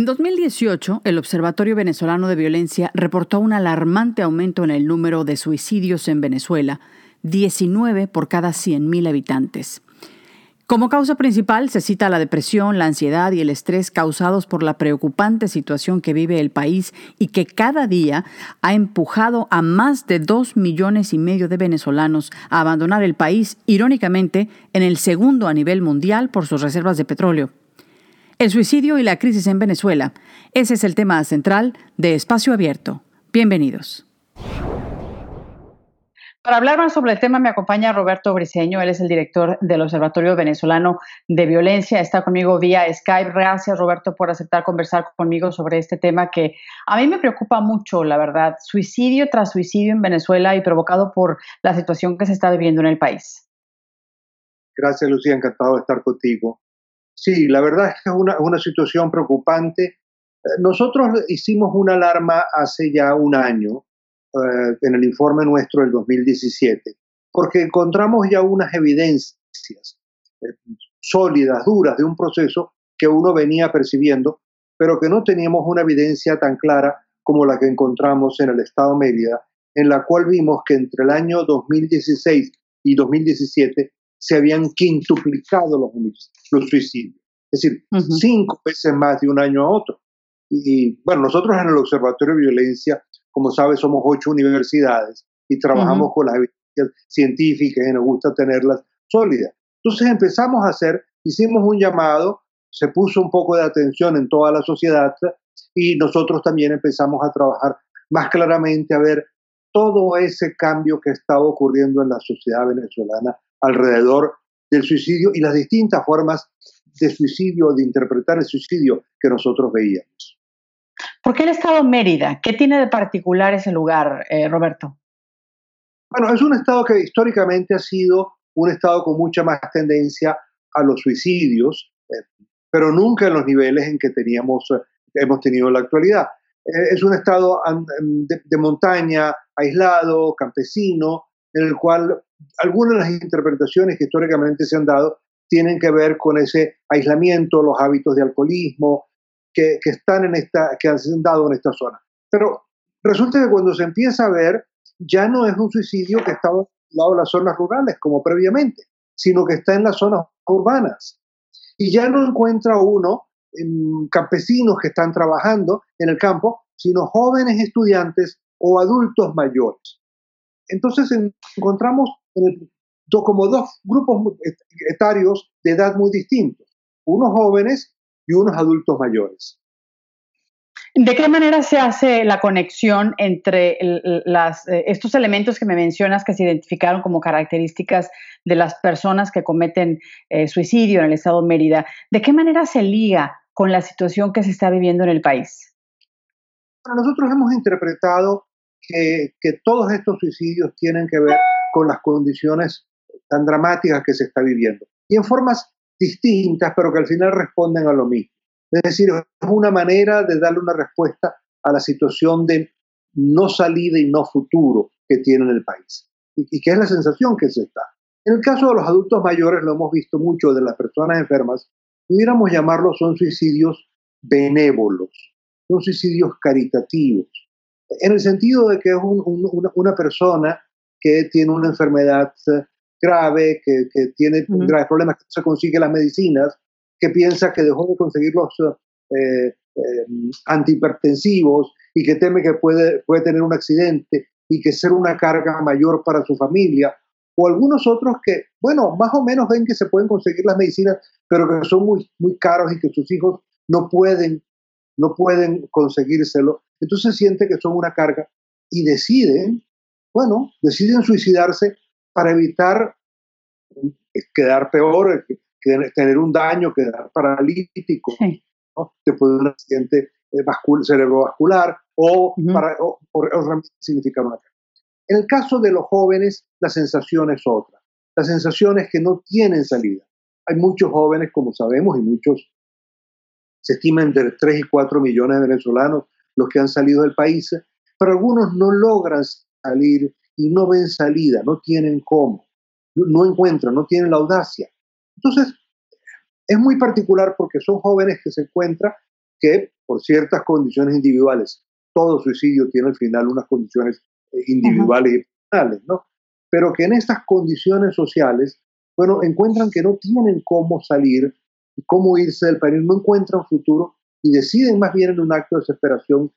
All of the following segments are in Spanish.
En 2018, el Observatorio Venezolano de Violencia reportó un alarmante aumento en el número de suicidios en Venezuela, 19 por cada 100.000 habitantes. Como causa principal se cita la depresión, la ansiedad y el estrés causados por la preocupante situación que vive el país y que cada día ha empujado a más de 2 millones y medio de venezolanos a abandonar el país, irónicamente, en el segundo a nivel mundial por sus reservas de petróleo. El suicidio y la crisis en Venezuela. Ese es el tema central de Espacio Abierto. Bienvenidos. Para hablar más sobre el tema me acompaña Roberto Briceño, él es el director del Observatorio Venezolano de Violencia, está conmigo vía Skype. Gracias Roberto por aceptar conversar conmigo sobre este tema que a mí me preocupa mucho, la verdad, suicidio tras suicidio en Venezuela y provocado por la situación que se está viviendo en el país. Gracias Lucía, encantado de estar contigo. Sí, la verdad es que es una, situación preocupante. Eh, nosotros hicimos una alarma hace ya un año eh, en el informe nuestro del 2017, porque encontramos ya unas evidencias eh, sólidas, duras de un proceso que uno venía percibiendo, pero que no teníamos una evidencia tan clara como la que encontramos en el estado Mérida, en la cual vimos que entre el año 2016 y 2017 se habían quintuplicado los, los suicidios. Es decir, cinco veces más de un año a otro. Y bueno, nosotros en el Observatorio de Violencia, como sabes, somos ocho universidades y trabajamos con las evidencias científicas y nos gusta tenerlas sólidas. Entonces empezamos a hacer, hicimos un llamado, se puso un poco de atención en toda la sociedad y nosotros también empezamos a trabajar más claramente a ver todo ese cambio que estaba ocurriendo en la sociedad venezolana alrededor del suicidio y las distintas formas de suicidio, de interpretar el suicidio que nosotros veíamos. ¿Por qué el Estado Mérida? ¿Qué tiene de particular ese lugar, eh, Roberto? Bueno, es un Estado que históricamente ha sido un Estado con mucha más tendencia a los suicidios, eh, pero nunca en los niveles en que teníamos, eh, hemos tenido en la actualidad. es un Estado de montaña, aislado, campesino, en el cual algunas de las interpretaciones que históricamente se han dado tienen que ver con ese aislamiento, los hábitos de alcoholismo que, están en esta, que han dado en esta zona. Pero resulta que cuando se empieza a ver, ya no es un suicidio que está al lado de las zonas rurales como previamente, sino que está en las zonas urbanas. Y ya no encuentra uno campesinos que están trabajando en el campo, sino jóvenes estudiantes o adultos mayores. Entonces encontramos como dos grupos etarios de edad muy distintos, unos jóvenes y unos adultos mayores. ¿De qué manera se hace la conexión entre las, eh, estos elementos que me mencionas que se identificaron como características de las personas que cometen eh, suicidio en el estado de Mérida? ¿De qué manera se liga con la situación que se está viviendo en el país? nosotros hemos interpretado que, todos estos suicidios tienen que ver con las condiciones tan dramáticas que se está viviendo. Y en formas distintas, pero que al final responden a lo mismo. Es decir, es una manera de darle una respuesta a la situación de no salida y no futuro que tiene el país. Y, y que es la sensación que se está. En el caso de los adultos mayores, lo hemos visto mucho de las personas enfermas, pudiéramos llamarlos son suicidios benévolos, son suicidios caritativos, en el sentido de que es una, persona que tiene una enfermedad eh, grave, que, tiene graves problemas, que no se consigue las medicinas, que piensa que dejó de conseguir los eh, eh, antihipertensivos y que teme que puede, puede tener un accidente y que ser una carga mayor para su familia, o algunos otros que, bueno, más o menos ven que se pueden conseguir las medicinas, pero que son muy, muy caros y que sus hijos no pueden, no pueden conseguírselo entonces siente que son una carga y deciden, bueno, deciden suicidarse para evitar quedar peor, tener un daño, quedar paralítico, después de un accidente eh, cerebrovascular o, para, significar una carga. En el caso de los jóvenes, la sensación es otra. La sensación es que no tienen salida. Hay muchos jóvenes, como sabemos, y muchos se estiman entre 3 y 4 millones de venezolanos los que han salido del país, pero algunos no logran salir y no ven salida, no tienen cómo, no, encuentran, no tienen la audacia. Entonces, es muy particular porque son jóvenes que se encuentran que por ciertas condiciones individuales, todo suicidio tiene al final unas condiciones eh, individuales y personales, ¿no? Pero que en estas condiciones sociales, bueno, encuentran que no tienen cómo salir, cómo irse del país, no encuentran futuro y deciden más bien en un acto de desesperación,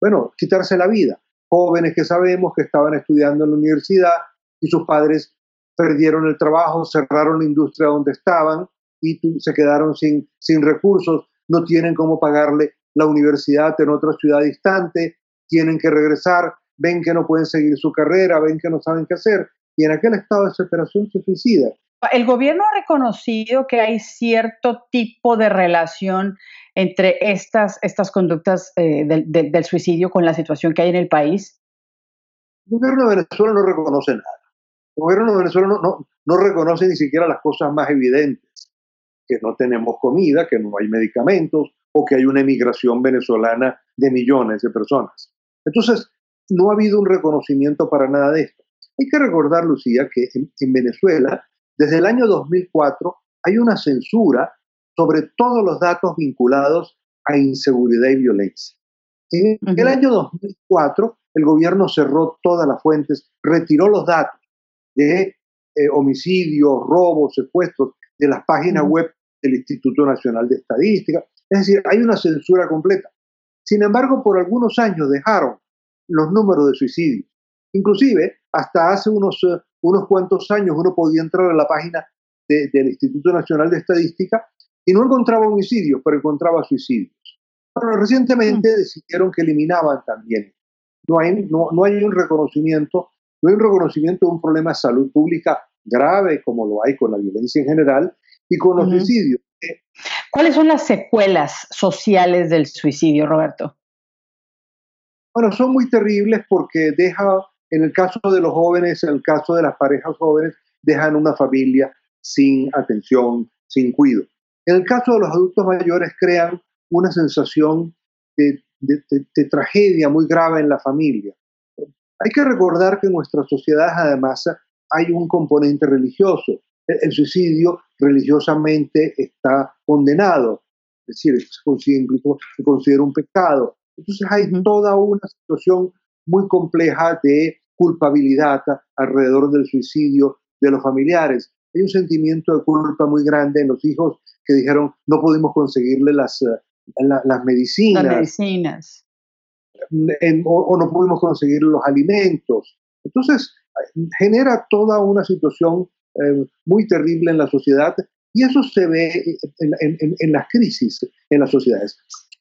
bueno, quitarse la vida. Jóvenes que sabemos que estaban estudiando en la universidad y sus padres perdieron el trabajo, cerraron la industria donde estaban y se quedaron sin, sin recursos, no tienen cómo pagarle la universidad en otra ciudad distante, tienen que regresar, ven que no pueden seguir su carrera, ven que no saben qué hacer y en aquel estado de desesperación se suicida. El gobierno ha reconocido que hay cierto tipo de relación entre estas, estas conductas eh, del, del, suicidio con la situación que hay en el país. El gobierno de Venezuela no reconoce nada. El gobierno de Venezuela no, no, no reconoce ni siquiera las cosas más evidentes, que no tenemos comida, que no hay medicamentos o que hay una emigración venezolana de millones de personas. Entonces, no ha habido un reconocimiento para nada de esto. Hay que recordar, Lucía, que en, Venezuela, desde el año 2004, hay una censura sobre todos los datos vinculados a inseguridad y violencia. En el año 2004, el gobierno cerró todas las fuentes, retiró los datos de eh, homicidios, robos, secuestros de las páginas web del Instituto Nacional de Estadística. Es decir, hay una censura completa. Sin embargo, por algunos años dejaron los números de suicidios. Inclusive, hasta hace unos, eh, unos cuantos años uno podía entrar a la página del Instituto Nacional de Estadística y no encontraba homicidios, pero encontraba suicidios. Pero recientemente mm. decidieron que eliminaban también. No hay, no, no hay un reconocimiento, no hay un reconocimiento de un problema de salud pública grave como lo hay con la violencia en general y con los suicidios. ¿Cuáles son las secuelas sociales del suicidio, Roberto? Bueno, son muy terribles porque deja, en el caso de los jóvenes, en el caso de las parejas jóvenes, dejan una familia sin atención, sin cuidado. En el caso de los adultos mayores, crean una sensación de, tragedia muy grave en la familia. Hay que recordar que en nuestras sociedades, además, hay un componente religioso. El, suicidio religiosamente está condenado, es decir, se considera, se considera un pecado. Entonces hay toda una situación muy compleja de culpabilidad alrededor del suicidio de los familiares. Hay un sentimiento de culpa muy grande en los hijos que dijeron no pudimos conseguirle las, eh, las medicinas. Las medicinas. o, no pudimos conseguir los alimentos. Entonces, genera toda una situación eh, muy terrible en la sociedad y eso se ve en, en, las crisis en las sociedades.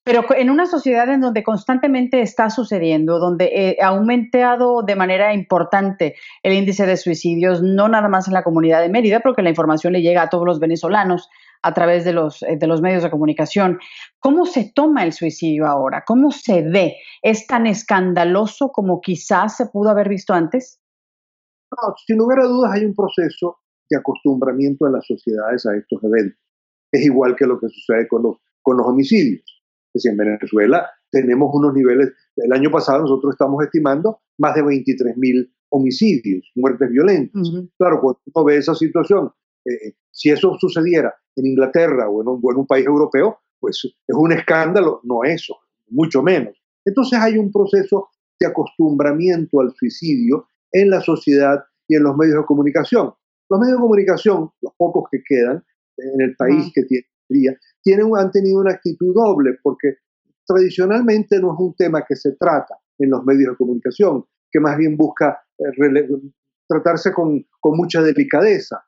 Pero en una sociedad en donde constantemente está sucediendo, donde eh, ha aumentado de manera importante el índice de suicidios, no nada más en la comunidad de Mérida, porque la información le llega a todos los venezolanos a través de los, eh, de los medios de comunicación. ¿Cómo se toma el suicidio ahora? ¿Cómo se ve? ¿Es tan escandaloso como quizás se pudo haber visto antes? No, sin lugar a dudas hay un proceso de acostumbramiento en las sociedades a estos eventos. Es igual que lo que sucede con los, con los homicidios es en Venezuela tenemos unos niveles, el año pasado nosotros estamos estimando más de 23 mil homicidios, muertes violentas. Claro, cuando uno ve esa situación, eh, si eso sucediera en Inglaterra o en, un, en un país europeo, pues es un escándalo, no eso, mucho menos. Entonces hay un proceso de acostumbramiento al suicidio en la sociedad y en los medios de comunicación. Los medios de comunicación, los pocos que quedan en el país que tiene, tienen, han tenido una actitud doble, porque tradicionalmente no es un tema que se trata en los medios de comunicación, que más bien busca eh, tratarse con, con, mucha delicadeza.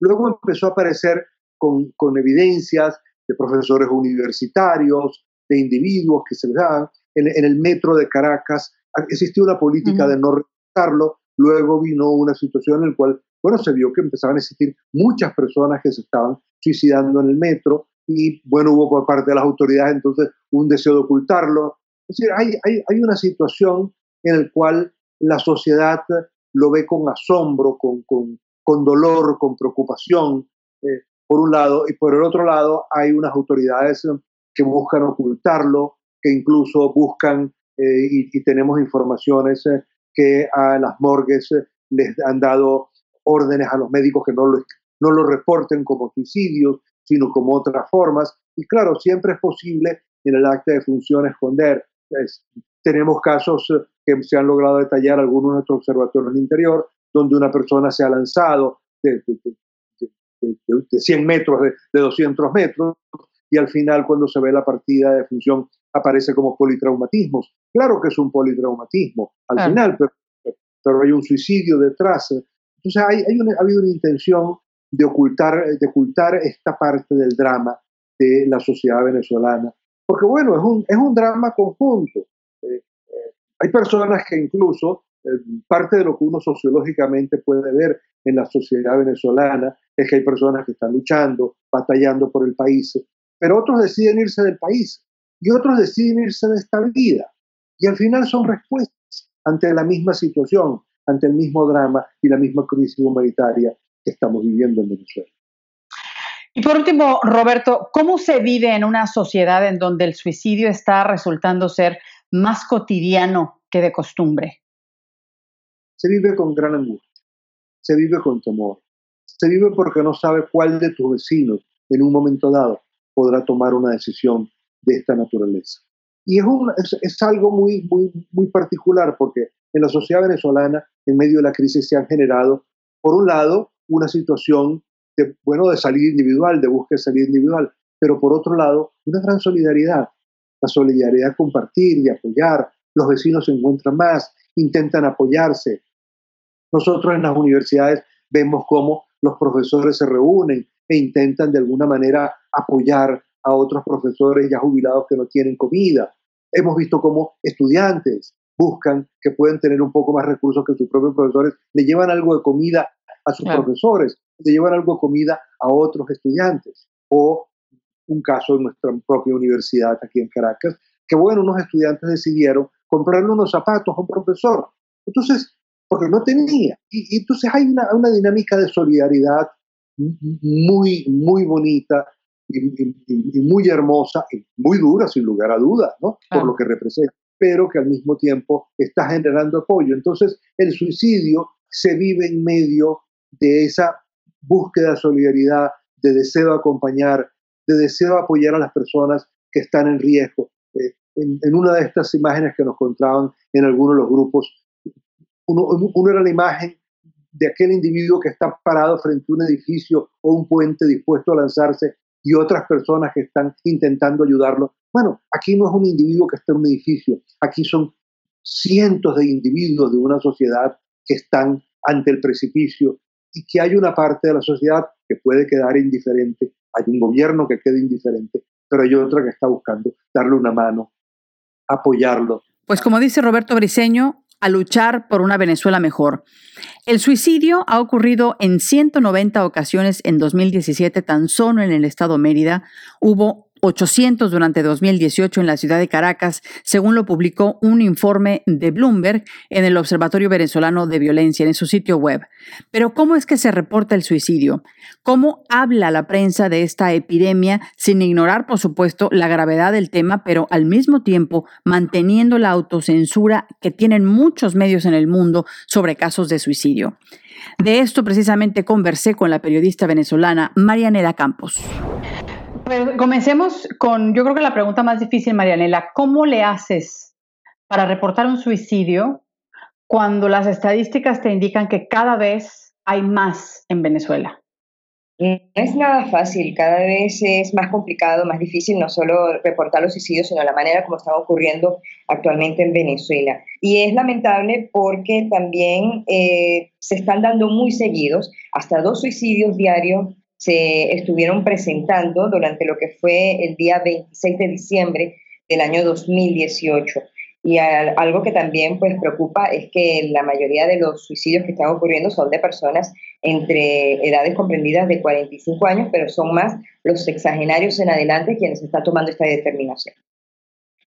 Luego empezó a aparecer con, con, evidencias de profesores universitarios, de individuos que se les daban. En, en el metro de Caracas existió una política de no respetarlo, luego vino una situación en la cual, bueno, se vio que empezaban a existir muchas personas que se estaban suicidando en el metro, y bueno, hubo por parte de las autoridades entonces un deseo de ocultarlo. Es decir, hay, hay, hay una situación en la cual la sociedad lo ve con asombro, con, con, con dolor, con preocupación, eh, por un lado, y por el otro lado hay unas autoridades que buscan ocultarlo, que incluso buscan, eh, y, tenemos informaciones eh, que a las morgues les han dado órdenes a los médicos que no lo, reporten como suicidios, sino como otras formas. Y claro, siempre es posible en el acta de función esconder. tenemos casos que se han logrado detallar algunos de nuestros observatorios el interior, donde una persona se ha lanzado de, de 100 metros, de, 200 metros, y al final cuando se ve la partida de función aparece como politraumatismos. Claro que es un politraumatismo al final, pero, pero, hay un suicidio detrás. Entonces hay, hay ha habido una intención de ocultar, de ocultar esta parte del drama de la sociedad venezolana. Porque bueno, es un, es un drama conjunto. Eh, eh, hay personas que incluso, parte de lo que uno sociológicamente puede ver en la sociedad venezolana es que hay personas que están luchando, batallando por el país, pero otros deciden irse del país y otros deciden irse de esta vida. Y al final son respuestas ante la misma situación, ante el mismo drama y la misma crisis humanitaria que estamos viviendo en Venezuela. Y por último, Roberto, ¿cómo se vive en una sociedad en donde el suicidio está resultando ser más cotidiano que de costumbre? Se vive con gran angustia, se vive con temor, se vive porque no sabe cuál de tus vecinos en un momento dado podrá tomar una decisión de esta naturaleza. Y es, algo muy, muy, particular porque en la sociedad venezolana, en medio de la crisis, se han generado, por un lado, una situación de, bueno, de salida individual, de búsqueda de salida individual, pero por otro lado, una gran solidaridad, la solidaridad compartir, de apoyar, los vecinos se encuentran más, intentan apoyarse. Nosotros en las universidades vemos cómo los profesores se reúnen e intentan de alguna manera apoyar a otros profesores ya jubilados que no tienen comida. Hemos visto cómo estudiantes buscan que pueden tener un poco más recursos que sus propios profesores, le llevan algo de comida a sus profesores, le llevan algo de comida a otros estudiantes. O un caso en nuestra propia universidad aquí en Caracas, que bueno, unos estudiantes decidieron comprarle unos zapatos a un profesor. Entonces, porque no tenía. Y, entonces hay una, una, dinámica de solidaridad muy, muy bonita y, muy hermosa y muy dura, sin lugar a dudas, ¿no? Por lo que representa, pero que al mismo tiempo está generando apoyo. Entonces, el suicidio se vive en medio de esa búsqueda de solidaridad, de deseo de acompañar, de deseo de apoyar a las personas que están en riesgo. Eh, en, una de estas imágenes que nos encontraban en algunos de los grupos, uno, era la imagen de aquel individuo que está parado frente a un edificio o un puente dispuesto a lanzarse y otras personas que están intentando ayudarlo. Bueno, aquí no es un individuo que está en un edificio, aquí son cientos de individuos de una sociedad que están ante el precipicio y que hay una parte de la sociedad que puede quedar indiferente, hay un gobierno que queda indiferente, pero hay otra que está buscando darle una mano, apoyarlo. Pues como dice Roberto Briceño, a luchar por una Venezuela mejor. El suicidio ha ocurrido en 190 ocasiones en 2017, tan solo en el estado Mérida. Hubo 800 durante 2018 en la ciudad de Caracas, según lo publicó un informe de Bloomberg en el Observatorio Venezolano de Violencia en su sitio web. Pero ¿cómo es que se reporta el suicidio? ¿Cómo habla la prensa de esta epidemia sin ignorar, por supuesto, la gravedad del tema, pero al mismo tiempo manteniendo la autocensura que tienen muchos medios en el mundo sobre casos de suicidio? De esto precisamente conversé con la periodista venezolana Marianela Campos. Pues comencemos con, yo creo que la pregunta más difícil, Marianela, ¿cómo le haces para reportar un suicidio cuando las estadísticas te indican que cada vez hay más en Venezuela? No es nada fácil, cada vez es más complicado, más difícil no solo reportar los suicidios, sino la manera como está ocurriendo actualmente en Venezuela. Y es lamentable porque también eh, se están dando muy seguidos, hasta dos suicidios diarios se estuvieron presentando durante lo que fue el día 26 de diciembre del año 2018. Y algo que también pues preocupa es que la mayoría de los suicidios que están ocurriendo son de personas entre edades comprendidas de 45 años, pero son más los sexagenarios en adelante quienes están tomando esta determinación.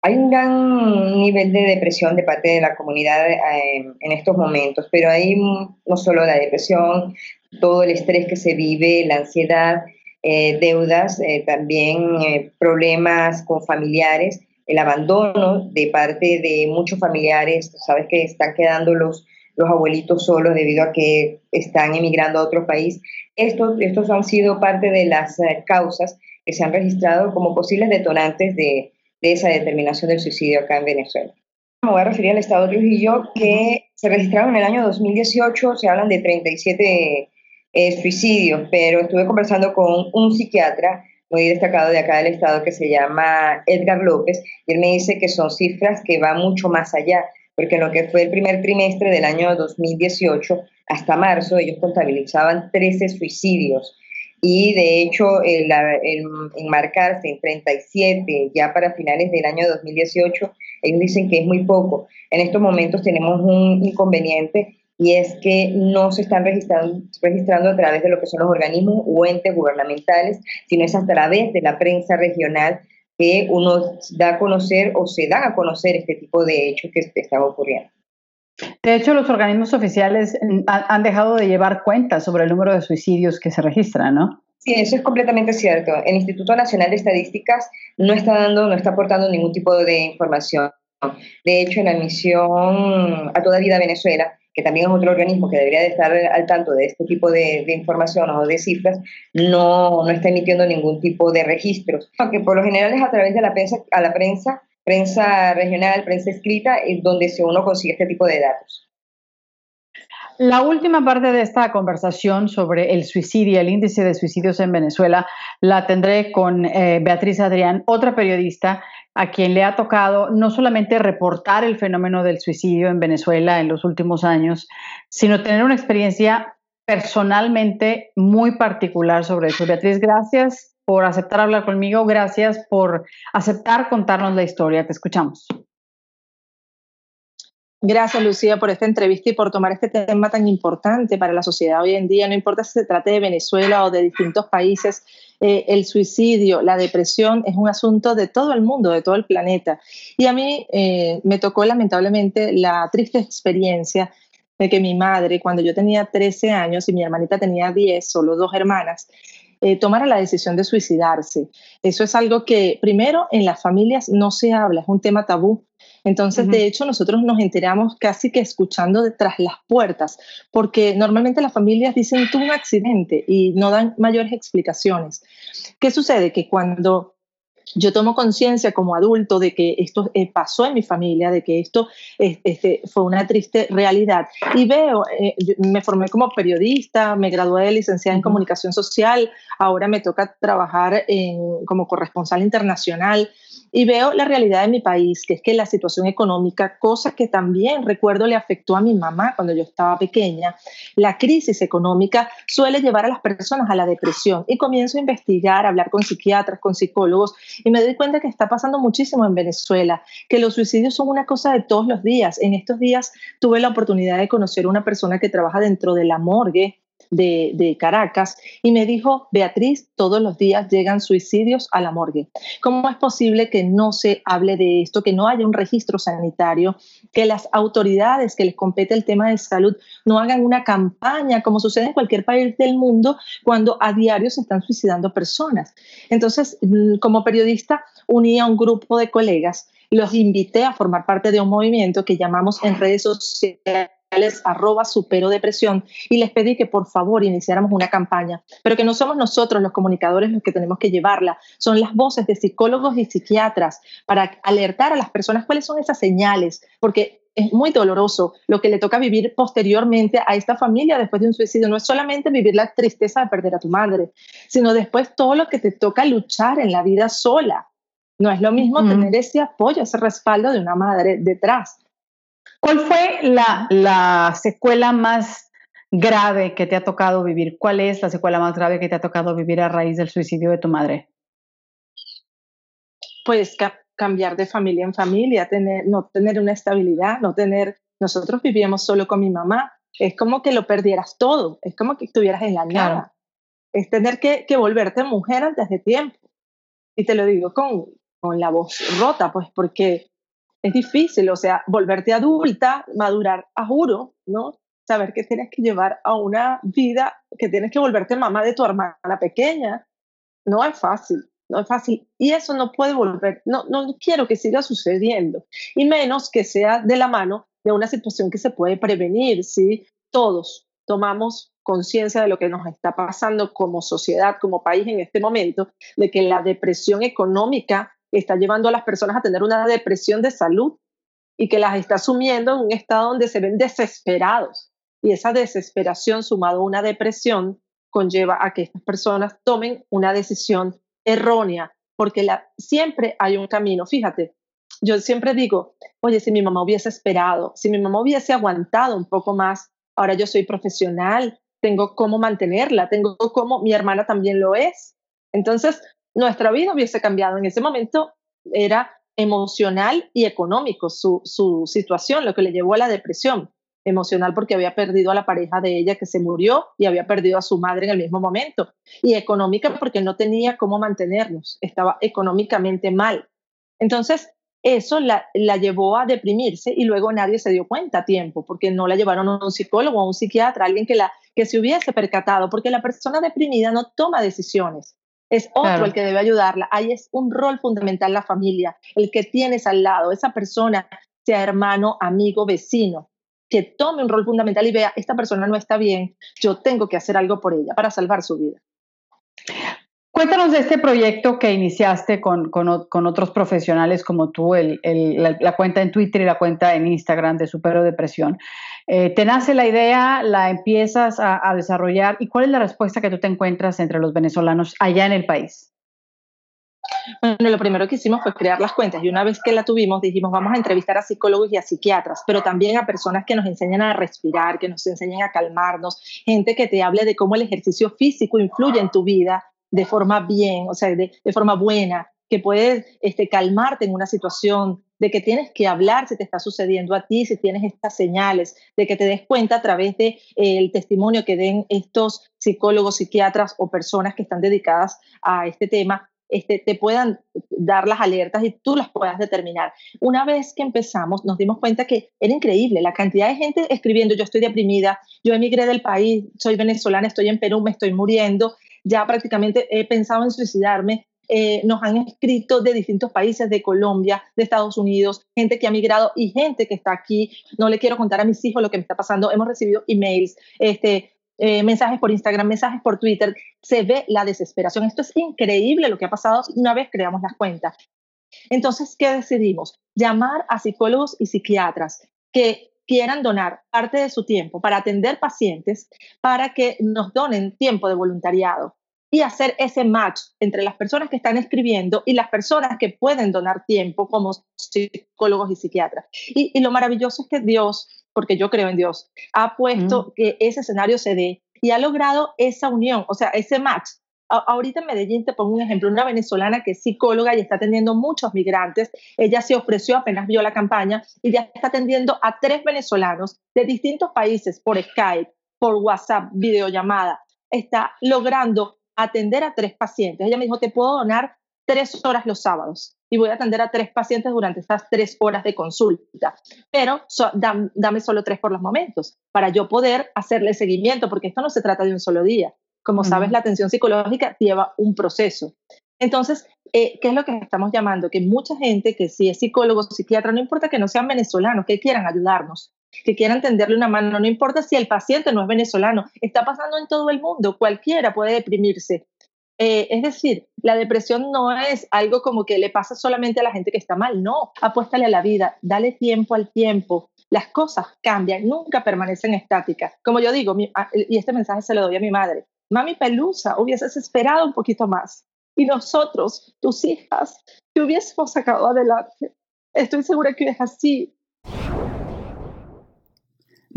Hay un gran nivel de depresión de parte de la comunidad eh, en estos momentos, pero hay no solo la depresión, todo el estrés que se vive, la ansiedad, eh, deudas, eh, también eh, problemas con familiares, el abandono de parte de muchos familiares, sabes que están quedando los, los abuelitos solos debido a que están emigrando a otro país. Estos, estos han sido parte de las eh, causas que se han registrado como posibles detonantes de, de esa determinación del suicidio acá en Venezuela. Me voy a referir al estado de Trujillo, que se registraron en el año 2018, se hablan de 37 eh, suicidios, pero estuve conversando con un psiquiatra muy destacado de acá del estado que se llama Edgar López, y él me dice que son cifras que van mucho más allá, porque en lo que fue el primer trimestre del año 2018 hasta marzo, ellos contabilizaban 13 suicidios. Y de hecho, el, el enmarcarse en 37 ya para finales del año 2018, ellos dicen que es muy poco. En estos momentos tenemos un inconveniente y es que no se están registrando, registrando a través de lo que son los organismos o entes gubernamentales, sino es a través de la prensa regional que uno da a conocer o se da a conocer este tipo de hechos que están ocurriendo. De hecho, los organismos oficiales han dejado de llevar cuenta sobre el número de suicidios que se registran, ¿no? Sí, eso es completamente cierto. El Instituto Nacional de Estadísticas no está dando, no está aportando ningún tipo de información. De hecho, en la misión A Toda Vida Venezuela, que también es otro organismo que debería de estar al tanto de este tipo de, información o de cifras, no, no está emitiendo ningún tipo de registros. Aunque por lo general es a través de la prensa, a la prensa, prensa regional, prensa escrita, es donde uno consigue este tipo de datos. La última parte de esta conversación sobre el suicidio, el índice de suicidios en Venezuela, la tendré con eh, Beatriz Adrián, otra periodista a quien le ha tocado no solamente reportar el fenómeno del suicidio en Venezuela en los últimos años, sino tener una experiencia personalmente muy particular sobre eso. Beatriz, gracias por aceptar hablar conmigo, gracias por aceptar contarnos la historia. Te escuchamos. Gracias, Lucía, por esta entrevista y por tomar este tema tan importante para la sociedad hoy en día. No importa si se trate de Venezuela o de distintos países, eh, el suicidio, la depresión es un asunto de todo el mundo, de todo el planeta. Y a mí eh, me tocó lamentablemente la triste experiencia de que mi madre, cuando yo tenía 13 años y mi hermanita tenía 10, solo dos hermanas, eh, tomara la decisión de suicidarse. Eso es algo que primero en las familias no se habla, es un tema tabú entonces, de hecho, nosotros nos enteramos casi que escuchando detrás las puertas, porque normalmente las familias dicen tuvo un accidente y no dan mayores explicaciones. ¿Qué sucede? Que cuando yo tomo conciencia como adulto de que esto eh, pasó en mi familia, de que esto este, fue una triste realidad. Y veo, eh, me formé como periodista, me gradué de licenciada en comunicación social, ahora me toca trabajar como corresponsal internacional y veo la realidad de mi país, que es que la situación económica, cosa que también recuerdo le afectó a mi mamá cuando yo estaba pequeña, la crisis económica suele llevar a las personas a la depresión. Y comienzo a investigar, a hablar con psiquiatras, con psicólogos, y me doy cuenta que está pasando muchísimo en Venezuela, que los suicidios son una cosa de todos los días. En estos días tuve la oportunidad de conocer a una persona que trabaja dentro de la morgue de, Caracas y me dijo, Beatriz, todos los días llegan suicidios a la morgue. ¿Cómo es posible que no se hable de esto, que no haya un registro sanitario, que las autoridades que les compete el tema de salud no hagan una campaña, como sucede en cualquier país del mundo, cuando a diario se están suicidando personas? Entonces, mm, como periodista, uní a un grupo de colegas, los invité a formar parte de un movimiento que llamamos en redes sociales arroba supero depresión y les pedí que por favor iniciáramos una campaña, pero que no somos nosotros los comunicadores los que tenemos que llevarla, son las voces de psicólogos y psiquiatras para alertar a las personas cuáles son esas señales, porque es muy doloroso lo que le toca vivir posteriormente a esta familia después de un suicidio. No es solamente vivir la tristeza de perder a tu madre, sino después todo lo que te toca luchar en la vida sola. No es lo mismo tener ese apoyo, ese respaldo de una madre detrás. ¿Cuál fue la, secuela más grave que te ha tocado vivir? ¿Cuál es la secuela más grave que te ha tocado vivir a raíz del suicidio de tu madre? Pues cambiar de familia en familia, tener, no tener una estabilidad, no tener... Nosotros vivíamos solo con mi mamá. Es como que lo perdieras todo, es como que estuvieras en la nada. Es tener que, volverte mujer antes de tiempo. Y te lo digo con, con la voz rota, pues porque es difícil, o sea, volverte adulta, madurar a juro, ¿no? Saber que tienes que llevar a una vida, que tienes que volverte mamá de tu hermana pequeña, no es fácil, no es fácil. Y eso no puede volver, no, no quiero que siga sucediendo, y menos que sea de la mano de una situación que se puede prevenir, ¿sí? Todos tomamos conciencia de lo que nos está pasando como sociedad, como país en este momento, de que la depresión económica está llevando a las personas a tener una depresión de salud y que las está sumiendo en un estado donde se ven desesperados. Y esa desesperación sumado a una depresión conlleva a que estas personas tomen una decisión errónea, porque siempre hay un camino. Fíjate, yo siempre digo, oye, si mi mamá hubiese esperado, si mi mamá hubiese aguantado un poco más, ahora yo soy profesional, tengo cómo mantenerla, tengo cómo, mi hermana también lo es. Entonces, nuestra vida hubiese cambiado. En ese momento era emocional y económico su, situación, lo que le llevó a la depresión emocional porque había perdido a la pareja de ella que se murió y había perdido a su madre en el mismo momento. Y económica porque no tenía cómo mantenernos, estaba económicamente mal. Entonces, eso la, llevó a deprimirse y luego nadie se dio cuenta a tiempo porque no la llevaron a un psicólogo, a un psiquiatra, alguien que se hubiese percatado, porque la persona deprimida no toma decisiones. Es otro el que debe ayudarla. Ahí es un rol fundamental la familia, el que tienes al lado, esa persona, sea hermano, amigo, vecino, que tome un rol fundamental y vea, esta persona no está bien, yo tengo que hacer algo por ella para salvar su vida. Cuéntanos de este proyecto que iniciaste con, con, otros profesionales como tú, el, la, cuenta en Twitter y la cuenta en Instagram de Supero Depresión. Eh, ¿Te nace la idea, la empiezas a, a desarrollar y cuál es la respuesta que tú te encuentras entre los venezolanos allá en el país? Bueno, lo primero que hicimos fue crear las cuentas y una vez que la tuvimos dijimos vamos a entrevistar a psicólogos y a psiquiatras, pero también a personas que nos enseñan a respirar, que nos enseñen a calmarnos, gente que te hable de cómo el ejercicio físico influye en tu vida de forma bien, o sea, de, forma buena, que puedes este, calmarte en una situación, de que tienes que hablar si te está sucediendo a ti, si tienes estas señales, de que te des cuenta a través del de, eh, testimonio que den estos psicólogos, psiquiatras o personas que están dedicadas a este tema, este, te puedan dar las alertas y tú las puedas determinar. Una vez que empezamos, nos dimos cuenta que era increíble la cantidad de gente escribiendo, yo estoy deprimida, yo emigré del país, soy venezolana, estoy en Perú, me estoy muriendo, ya prácticamente he pensado en suicidarme. Eh, nos han escrito de distintos países, de Colombia, de Estados Unidos, gente que ha migrado y gente que está aquí. No le quiero contar a mis hijos lo que me está pasando. Hemos recibido emails, este, eh, mensajes por Instagram, mensajes por Twitter. Se ve la desesperación. Esto es increíble lo que ha pasado una vez creamos las cuentas. Entonces, ¿qué decidimos? Llamar a psicólogos y psiquiatras que quieran donar parte de su tiempo para atender pacientes, para que nos donen tiempo de voluntariado y hacer ese match entre las personas que están escribiendo y las personas que pueden donar tiempo como psicólogos y psiquiatras. Y, lo maravilloso es que Dios, porque yo creo en Dios, ha puesto mm. que ese escenario se dé y ha logrado esa unión, o sea, ese match. Ahorita en Medellín te pongo un ejemplo, una venezolana que es psicóloga y está atendiendo muchos migrantes. Ella se ofreció apenas vio la campaña y ya está atendiendo a tres venezolanos de distintos países por Skype, por WhatsApp, videollamada. Está logrando atender a tres pacientes. Ella me dijo, te puedo donar tres horas los sábados y voy a atender a tres pacientes durante estas tres horas de consulta. Pero dame solo tres por los momentos para yo poder hacerle seguimiento, porque esto no se trata de un solo día. Como sabes, la atención psicológica lleva un proceso. Entonces, eh, ¿qué es lo que estamos llamando? Que mucha gente que si es psicólogo, psiquiatra, no importa que no sean venezolanos, que quieran ayudarnos, que quieran tenderle una mano, no importa si el paciente no es venezolano, está pasando en todo el mundo, cualquiera puede deprimirse. Eh, es decir, la depresión no es algo como que le pasa solamente a la gente que está mal, no, apuéstale a la vida, dale tiempo al tiempo, las cosas cambian, nunca permanecen estáticas. Como yo digo, y este mensaje se lo doy a mi madre, mami Pelusa, hubieses esperado un poquito más. Y nosotros, tus hijas, te hubiésemos sacado adelante. Estoy segura que es así.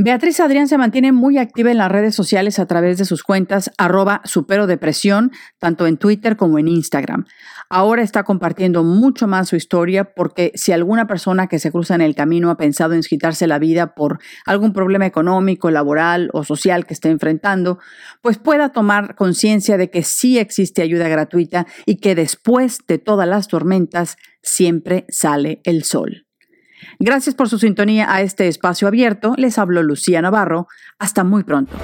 Beatriz Adrián se mantiene muy activa en las redes sociales a través de sus cuentas arroba superodepresión, tanto en Twitter como en Instagram. Ahora está compartiendo mucho más su historia porque si alguna persona que se cruza en el camino ha pensado en quitarse la vida por algún problema económico, laboral o social que esté enfrentando, pues pueda tomar conciencia de que sí existe ayuda gratuita y que después de todas las tormentas siempre sale el sol. Gracias por su sintonía a este espacio abierto. Les habló Lucía Navarro. Hasta muy pronto.